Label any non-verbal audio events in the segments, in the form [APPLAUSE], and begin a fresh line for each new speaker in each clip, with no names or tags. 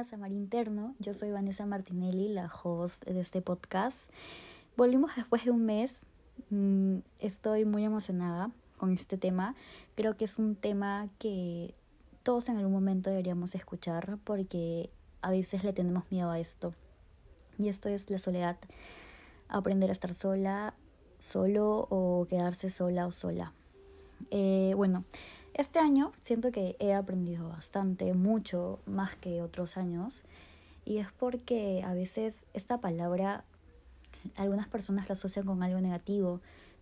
bienvenidas a Mar Interno. Yo soy Vanessa Martinelli, la host de este podcast. Volvimos después de un mes. Mm, estoy muy emocionada con este tema. Creo que es un tema que todos en algún momento deberíamos escuchar porque a veces le tenemos miedo a esto. Y esto es la soledad. Aprender a estar sola, solo o quedarse sola o sola. Eh, bueno, este año siento que he aprendido bastante, mucho más que otros años. Y es porque a veces esta palabra algunas personas la asocian con algo negativo,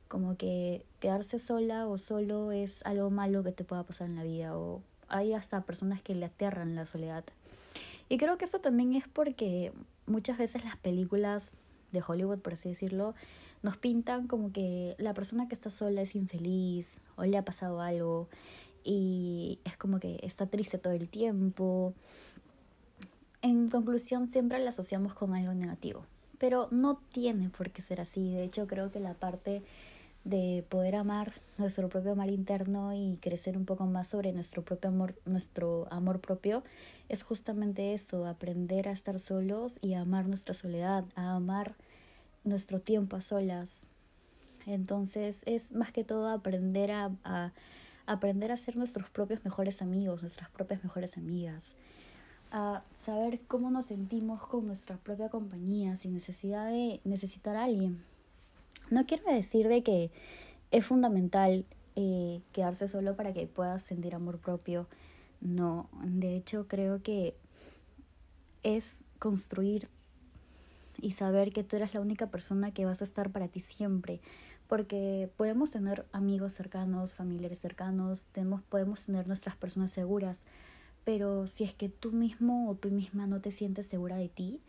como que quedarse sola o solo es algo malo que te pueda pasar en la vida o hay hasta personas que le aterran la soledad. Y creo que eso también es porque muchas veces las películas de Hollywood, por así decirlo, nos pintan como que la persona que está sola es infeliz o le ha pasado algo y es como que está triste todo el tiempo. En conclusión, siempre la asociamos con algo negativo, pero no tiene por qué ser así. De hecho, creo que la parte de poder amar nuestro propio amor interno y crecer un poco más sobre nuestro propio amor, nuestro amor propio, es justamente eso, aprender a estar solos y a amar nuestra soledad, a amar nuestro tiempo a solas. Entonces es más que todo aprender a, a aprender a ser nuestros propios mejores amigos, nuestras propias mejores amigas, a saber cómo nos sentimos con nuestra propia compañía sin necesidad de necesitar a alguien. No quiero decir de que es fundamental eh, quedarse solo para que puedas sentir amor propio. No, de hecho creo que es construir y saber que tú eres la única persona que vas a estar para ti siempre. Porque podemos tener amigos cercanos, familiares cercanos, tenemos, podemos tener nuestras personas seguras, pero si es que tú mismo o tú misma no te sientes segura de ti,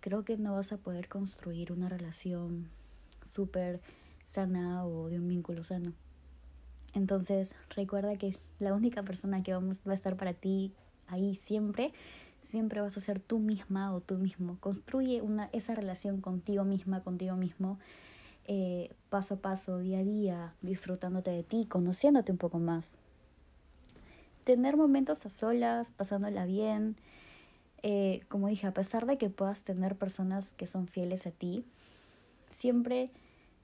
creo que no vas a poder construir una relación súper sana o de un vínculo sano. Entonces, recuerda que la única persona que vamos, va a estar para ti ahí siempre siempre vas a ser tú misma o tú mismo. Construye una, esa relación contigo misma, contigo mismo, eh, paso a paso, día a día, disfrutándote de ti, conociéndote un poco más. Tener momentos a solas, pasándola bien. Eh, como dije, a pesar de que puedas tener personas que son fieles a ti, siempre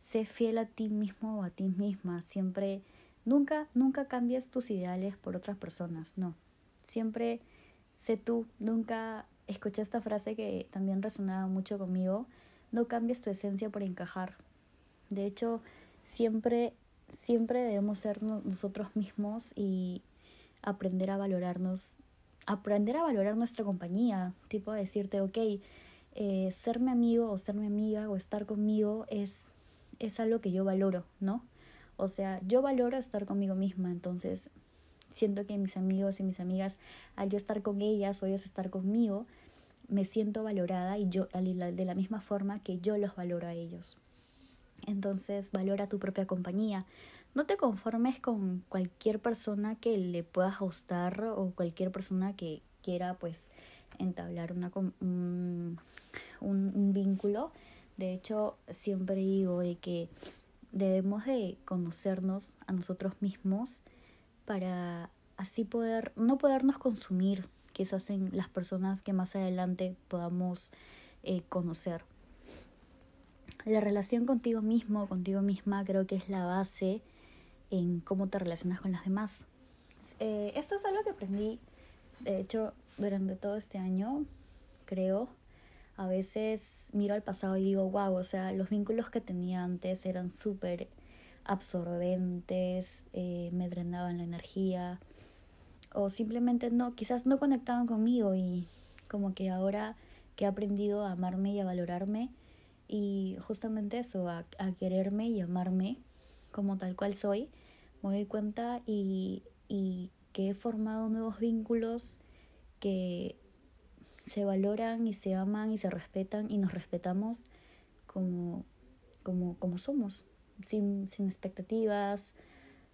sé fiel a ti mismo o a ti misma. Siempre, nunca, nunca cambies tus ideales por otras personas, no. Siempre sé tú, nunca escuché esta frase que también resonaba mucho conmigo, no cambies tu esencia por encajar. De hecho, siempre, siempre debemos ser nosotros mismos y aprender a valorarnos, aprender a valorar nuestra compañía, tipo decirte, ok, eh, amigo o ser mi amiga o estar conmigo es, es algo que yo valoro, ¿no? O sea, yo valoro estar conmigo misma, entonces siento que mis amigos y mis amigas, al yo estar con ellas o ellos estar conmigo, me siento valorada y yo de la misma forma que yo los valoro a ellos. Entonces, valora tu propia compañía. No te conformes con cualquier persona que le puedas gustar o cualquier persona que quiera pues entablar una, un, un vínculo. De hecho, siempre digo de que debemos de conocernos a nosotros mismos para así poder, no podernos consumir, quizás en las personas que más adelante podamos eh, conocer. La relación contigo mismo, contigo misma, creo que es la base en cómo te relacionas con las demás. Eh, esto es algo que aprendí, de hecho, durante todo este año, creo. A veces miro al pasado y digo, wow, o sea, los vínculos que tenía antes eran súper absorbentes, eh, me drenaban la energía o simplemente no, quizás no conectaban conmigo y como que ahora que he aprendido a amarme y a valorarme y justamente eso, a, a quererme y amarme como tal cual soy, me doy cuenta y, y que he formado nuevos vínculos que se valoran y se aman y se respetan y nos respetamos como, como, como somos sin, sin expectativas,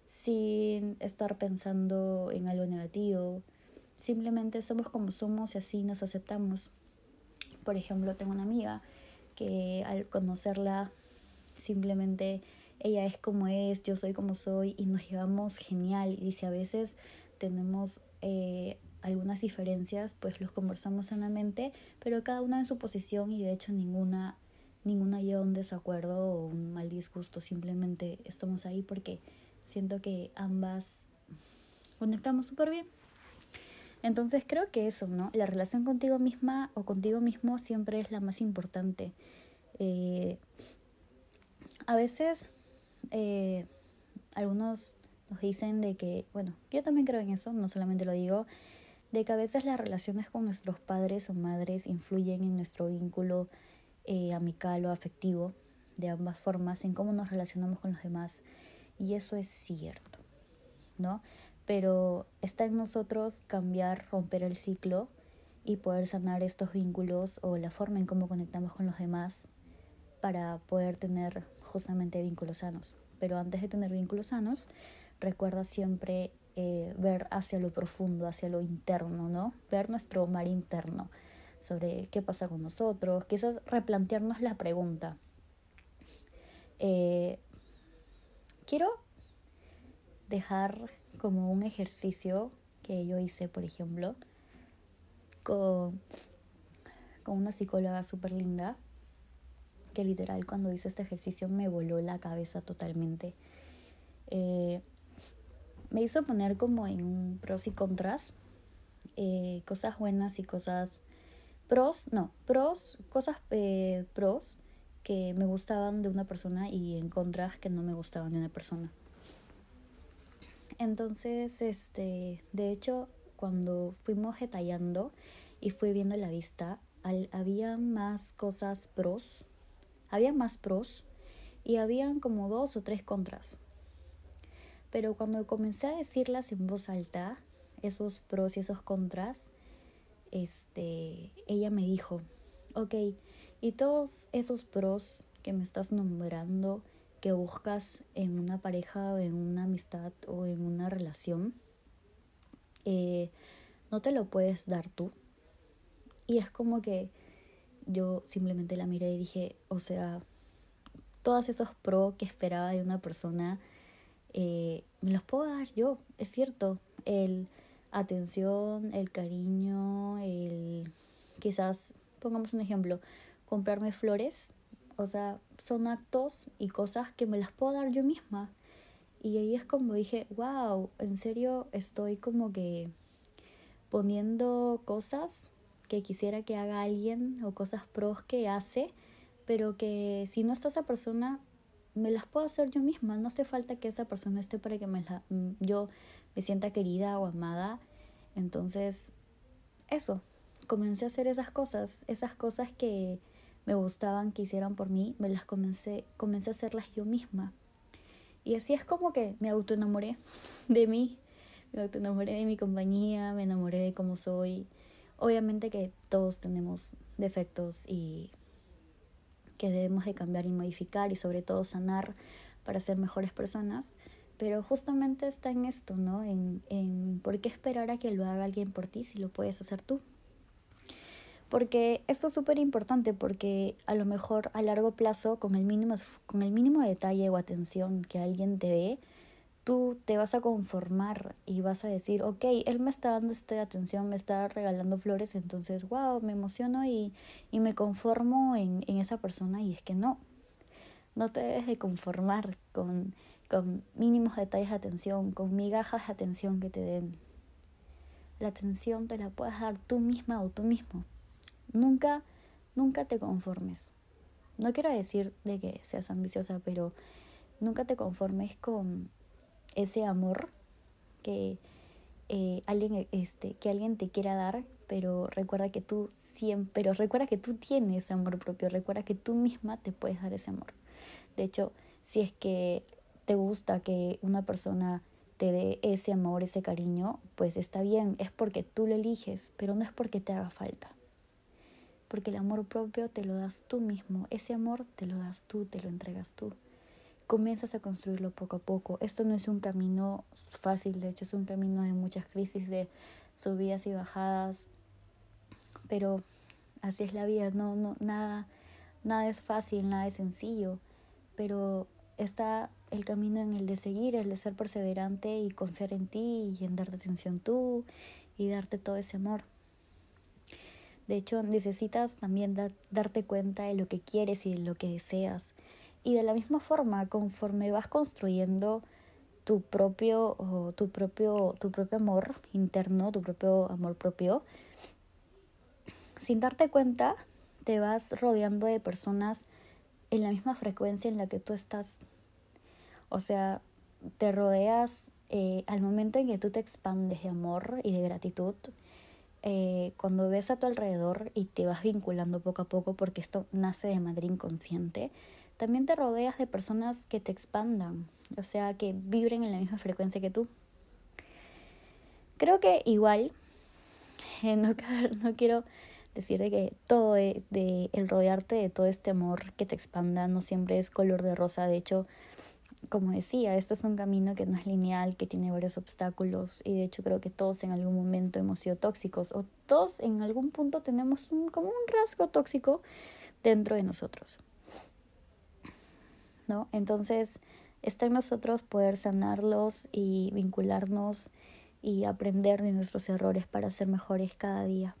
sin estar pensando en algo negativo. Simplemente somos como somos y así nos aceptamos. Por ejemplo, tengo una amiga que al conocerla simplemente ella es como es, yo soy como soy y nos llevamos genial. Y si a veces tenemos eh, algunas diferencias, pues los conversamos sanamente, pero cada una en su posición y de hecho ninguna ninguna lleva un desacuerdo o un mal disgusto, simplemente estamos ahí porque siento que ambas conectamos súper bien. Entonces creo que eso, ¿no? La relación contigo misma o contigo mismo siempre es la más importante. Eh, a veces eh, algunos nos dicen de que, bueno, yo también creo en eso, no solamente lo digo, de que a veces las relaciones con nuestros padres o madres influyen en nuestro vínculo eh, amical o afectivo, de ambas formas, en cómo nos relacionamos con los demás. Y eso es cierto, ¿no? Pero está en nosotros cambiar, romper el ciclo y poder sanar estos vínculos o la forma en cómo conectamos con los demás para poder tener justamente vínculos sanos. Pero antes de tener vínculos sanos, recuerda siempre eh, ver hacia lo profundo, hacia lo interno, ¿no? Ver nuestro mar interno sobre qué pasa con nosotros, quizás replantearnos la pregunta. Eh, quiero dejar como un ejercicio que yo hice, por ejemplo, con, con una psicóloga súper linda, que literal cuando hice este ejercicio me voló la cabeza totalmente. Eh, me hizo poner como en pros y contras, eh, cosas buenas y cosas pros, no, pros, cosas eh, pros que me gustaban de una persona y en contras que no me gustaban de una persona. Entonces, este, de hecho, cuando fuimos detallando y fui viendo la vista, había más cosas pros, había más pros y habían como dos o tres contras. Pero cuando comencé a decirlas en voz alta, esos pros y esos contras, este, ella me dijo, ok, y todos esos pros que me estás nombrando, que buscas en una pareja o en una amistad o en una relación, eh, no te lo puedes dar tú. Y es como que yo simplemente la miré y dije, o sea, todos esos pros que esperaba de una persona, eh, me los puedo dar yo, es cierto. El atención, el cariño, el quizás, pongamos un ejemplo, comprarme flores, o sea, son actos y cosas que me las puedo dar yo misma. Y ahí es como dije, wow, en serio estoy como que poniendo cosas que quisiera que haga alguien o cosas pros que hace, pero que si no está esa persona, me las puedo hacer yo misma, no hace falta que esa persona esté para que me la, mm, yo me sienta querida o amada. Entonces, eso, comencé a hacer esas cosas, esas cosas que me gustaban, que hicieran por mí, me las comencé, comencé a hacerlas yo misma. Y así es como que me autoenamoré [LAUGHS] de mí, me autoenamoré de mi compañía, me enamoré de cómo soy. Obviamente que todos tenemos defectos y que debemos de cambiar y modificar y sobre todo sanar para ser mejores personas. Pero justamente está en esto, ¿no? En, en por qué esperar a que lo haga alguien por ti si lo puedes hacer tú. Porque esto es súper importante porque a lo mejor a largo plazo, con el, mínimo, con el mínimo detalle o atención que alguien te dé, tú te vas a conformar y vas a decir, ok, él me está dando esta atención, me está regalando flores, entonces, wow, me emociono y, y me conformo en, en esa persona y es que no, no te debes de conformar con, con mínimos detalles de atención, con migajas de atención que te den. La atención te la puedes dar tú misma o tú mismo. Nunca, nunca te conformes. No quiero decir de que seas ambiciosa, pero nunca te conformes con ese amor que eh, alguien este que alguien te quiera dar pero recuerda que tú siempre pero recuerda que tú tienes amor propio recuerda que tú misma te puedes dar ese amor de hecho si es que te gusta que una persona te dé ese amor ese cariño pues está bien es porque tú lo eliges pero no es porque te haga falta porque el amor propio te lo das tú mismo ese amor te lo das tú te lo entregas tú comienzas a construirlo poco a poco. Esto no es un camino fácil, de hecho es un camino de muchas crisis, de subidas y bajadas, pero así es la vida, no, no, nada, nada es fácil, nada es sencillo, pero está el camino en el de seguir, el de ser perseverante y confiar en ti y en darte atención tú y darte todo ese amor. De hecho, necesitas también darte cuenta de lo que quieres y de lo que deseas. Y de la misma forma, conforme vas construyendo tu propio, tu propio, tu propio amor interno, tu propio amor propio, sin darte cuenta, te vas rodeando de personas en la misma frecuencia en la que tú estás. O sea, te rodeas eh, al momento en que tú te expandes de amor y de gratitud, eh, cuando ves a tu alrededor y te vas vinculando poco a poco, porque esto nace de manera inconsciente, también te rodeas de personas que te expandan, o sea, que vibren en la misma frecuencia que tú. Creo que igual, [LAUGHS] no, [LAUGHS] no quiero decir de que todo de, de, el rodearte de todo este amor que te expanda no siempre es color de rosa, de hecho, como decía, esto es un camino que no es lineal, que tiene varios obstáculos y de hecho creo que todos en algún momento hemos sido tóxicos o todos en algún punto tenemos un, como un rasgo tóxico dentro de nosotros. ¿No? Entonces, está en nosotros poder sanarlos y vincularnos y aprender de nuestros errores para ser mejores cada día.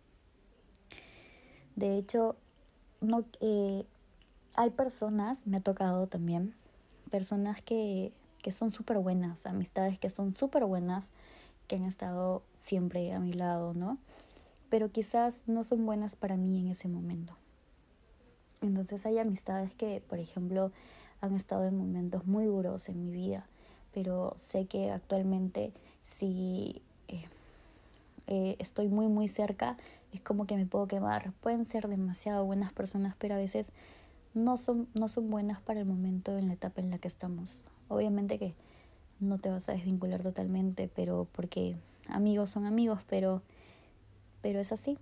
De hecho, no, eh, hay personas, me ha tocado también, personas que, que son súper buenas, amistades que son súper buenas, que han estado siempre a mi lado, ¿no? Pero quizás no son buenas para mí en ese momento. Entonces hay amistades que, por ejemplo, han estado en momentos muy duros en mi vida, pero sé que actualmente si eh, eh, estoy muy muy cerca, es como que me puedo quemar. Pueden ser demasiado buenas personas, pero a veces no son, no son buenas para el momento en la etapa en la que estamos. Obviamente que no te vas a desvincular totalmente, pero porque amigos son amigos, pero, pero es así.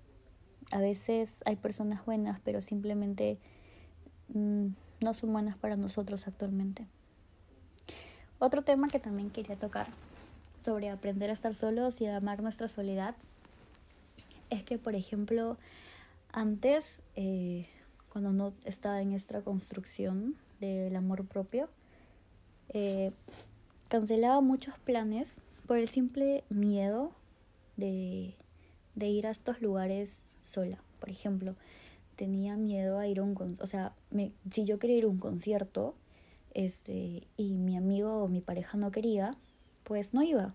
A veces hay personas buenas, pero simplemente mm, no son buenas para nosotros actualmente. Otro tema que también quería tocar sobre aprender a estar solos y a amar nuestra soledad es que, por ejemplo, antes eh, cuando no estaba en esta construcción del amor propio, eh, cancelaba muchos planes por el simple miedo de, de, ir a estos lugares sola. Por ejemplo, tenía miedo a ir a un concierto, o sea, me, si yo quería ir a un concierto este, y mi amigo o mi pareja no quería, pues no iba.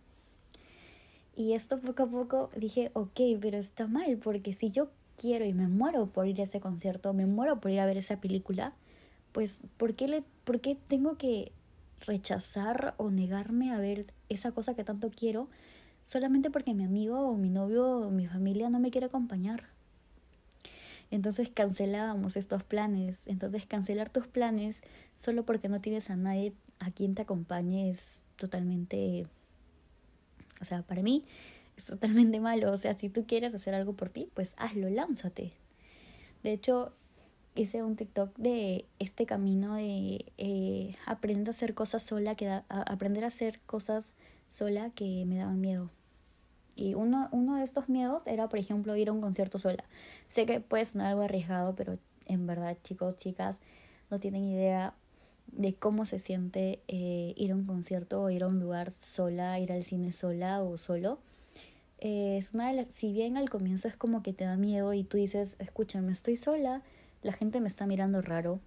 Y esto poco a poco dije, ok, pero está mal, porque si yo quiero y me muero por ir a ese concierto, me muero por ir a ver esa película, pues ¿por qué, le, por qué tengo que rechazar o negarme a ver esa cosa que tanto quiero solamente porque mi amigo o mi novio o mi familia no me quiere acompañar? Entonces cancelábamos estos planes. Entonces cancelar tus planes solo porque no tienes a nadie a quien te acompañe es totalmente... O sea, para mí es totalmente malo. O sea, si tú quieres hacer algo por ti, pues hazlo, lánzate. De hecho, hice un TikTok de este camino de eh, aprender a hacer cosas sola, que aprender a hacer cosas sola que me daban miedo. Y uno, uno de estos miedos era, por ejemplo, ir a un concierto sola. Sé que puede sonar algo arriesgado, pero en verdad, chicos, chicas, no tienen idea de cómo se siente eh, ir a un concierto o ir a un lugar sola, ir al cine sola o solo eh, es una de las, si bien al comienzo es como que te da miedo y tú dices, escúchame, estoy sola, la gente me está mirando raro,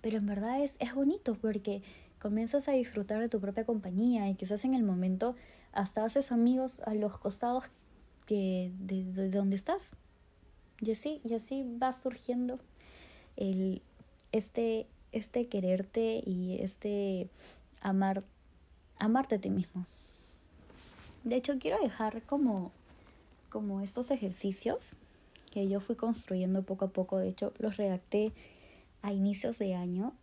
pero en verdad es, es bonito porque comienzas a disfrutar de tu propia compañía y quizás en el momento hasta haces amigos a los costados que de, de, donde estás. Y así, y así va surgiendo el, este, este quererte y este amar, amarte a ti mismo. De hecho, quiero dejar como, como estos ejercicios que yo fui construyendo poco a poco. De hecho, los redacté a inicios de año,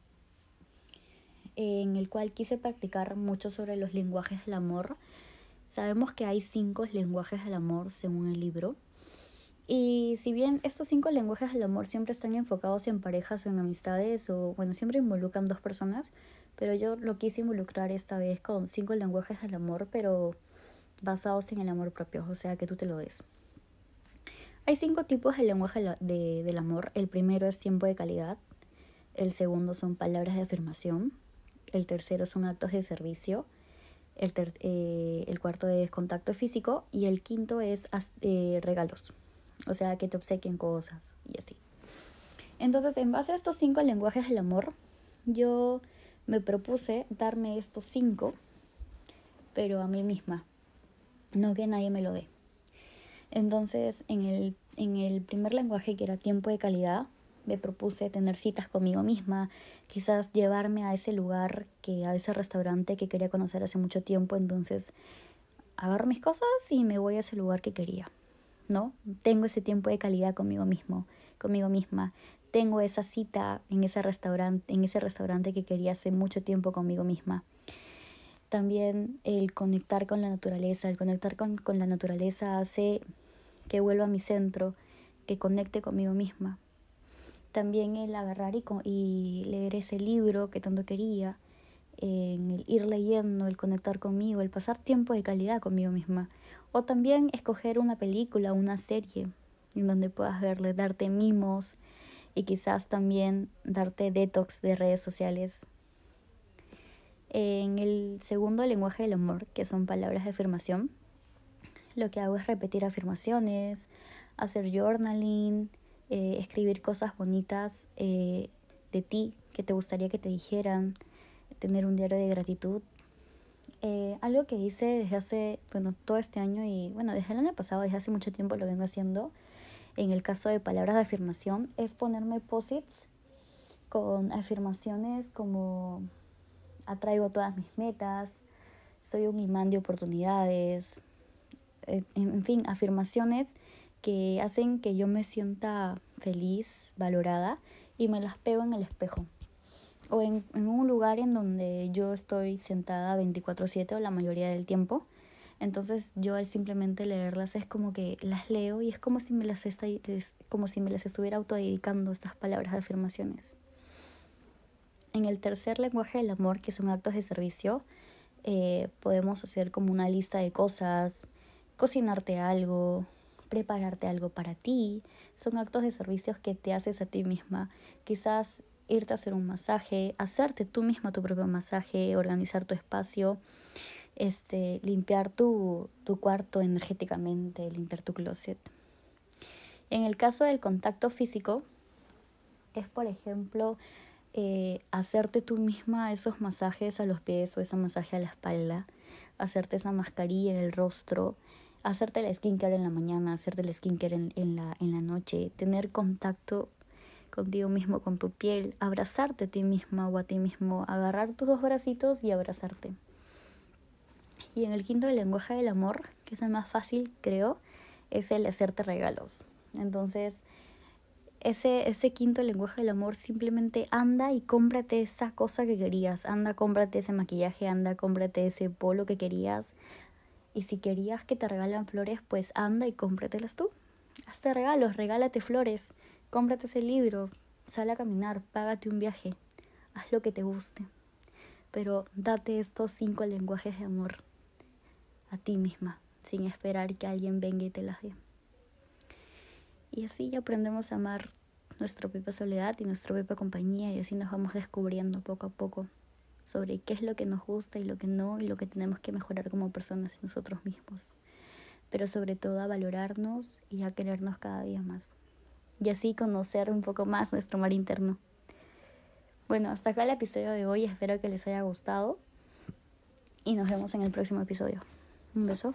en el cual quise practicar mucho sobre los lenguajes del amor. Sabemos que hay cinco lenguajes del amor según el libro. Y si bien estos cinco lenguajes del amor siempre están enfocados en parejas o en amistades, o bueno, siempre involucran dos personas, pero yo lo quise involucrar esta vez con cinco lenguajes del amor, pero basados en el amor propio, o sea, que tú te lo des. Hay cinco tipos de lenguaje de, del amor. El primero es tiempo de calidad. El segundo son palabras de afirmación. el tercero son actos de servicio, el, eh, el cuarto es contacto físico y el quinto es eh, regalos, o sea, que te obsequien cosas y así. Entonces, en base a estos cinco lenguajes del amor, yo me propuse darme estos cinco, pero a mí misma, no que nadie me lo dé. Entonces, en el, en el primer lenguaje, que era tiempo de calidad, me propuse tener citas conmigo misma, quizás llevarme a ese lugar, que a ese restaurante que quería conocer hace mucho tiempo, entonces agarro mis cosas y me voy a ese lugar que quería, ¿no? Tengo ese tiempo de calidad conmigo mismo, conmigo misma. Tengo esa cita en ese restaurante, en ese restaurante que quería hace mucho tiempo conmigo misma. También el conectar con la naturaleza, el conectar con, con la naturaleza hace que vuelva a mi centro, que conecte conmigo misma. También el agarrar y, y leer ese libro que tanto quería, en el ir leyendo, el conectar conmigo, el pasar tiempo de calidad conmigo misma. O también escoger una película, una serie en donde puedas verle, darte mimos y quizás también darte detox de redes sociales. En el segundo lenguaje del amor, que son palabras de afirmación, lo que hago es repetir afirmaciones, hacer journaling, eh, escribir cosas bonitas eh, de ti que te gustaría que te dijeran, tener un diario de gratitud. Eh, algo que hice desde hace, bueno, todo este año y bueno, desde el año pasado, desde hace mucho tiempo lo vengo haciendo, en el caso de palabras de afirmación, es ponerme posits con afirmaciones como atraigo todas mis metas, soy un imán de oportunidades, en fin, afirmaciones que hacen que yo me sienta feliz, valorada y me las pego en el espejo. O en, en un lugar en donde yo estoy sentada 24/7 o la mayoría del tiempo. Entonces yo al simplemente leerlas es como que las leo y es como si me las, está, como si me las estuviera autodedicando estas palabras de afirmaciones. En el tercer lenguaje del amor, que son actos de servicio, eh, podemos hacer como una lista de cosas, cocinarte algo, prepararte algo para ti. Son actos de servicios que te haces a ti misma. Quizás irte a hacer un masaje, hacerte tú misma tu propio masaje, organizar tu espacio, este, limpiar tu, tu cuarto energéticamente, limpiar tu closet. En el caso del contacto físico, es por ejemplo eh, hacerte tú misma esos masajes a los pies o ese masaje a la espalda, hacerte esa mascarilla en el rostro, hacerte la skincare en la mañana, hacerte el skincare en, en, la, en la noche, tener contacto contigo mismo, con tu piel, abrazarte a ti misma o a ti mismo, agarrar tus dos bracitos y abrazarte. Y en el quinto del lenguaje del amor, que es el más fácil, creo, es el hacerte regalos. Entonces, ese, ese quinto lenguaje del amor simplemente anda y cómprate esa cosa que querías. Anda, cómprate ese maquillaje, anda, cómprate ese polo que querías, y si querías que te regalan flores, pues anda y cómpratelas tú. Hazte regalos, regálate flores, cómprate ese libro, sal a caminar, págate un viaje, haz lo que te guste. Pero date estos cinco lenguajes de amor a ti misma, sin esperar que alguien venga y te las dé. Y así aprendemos a amar nuestra propia soledad y nuestra propia compañía y así nos vamos descubriendo poco a poco sobre qué es lo que nos gusta y lo que no y lo que tenemos que mejorar como personas y nosotros mismos. Pero sobre todo a valorarnos y a querernos cada día más. Y así conocer un poco más nuestro mar interno. Bueno, hasta acá el episodio de hoy. Espero que les haya gustado. Y nos vemos en el próximo episodio. Un beso.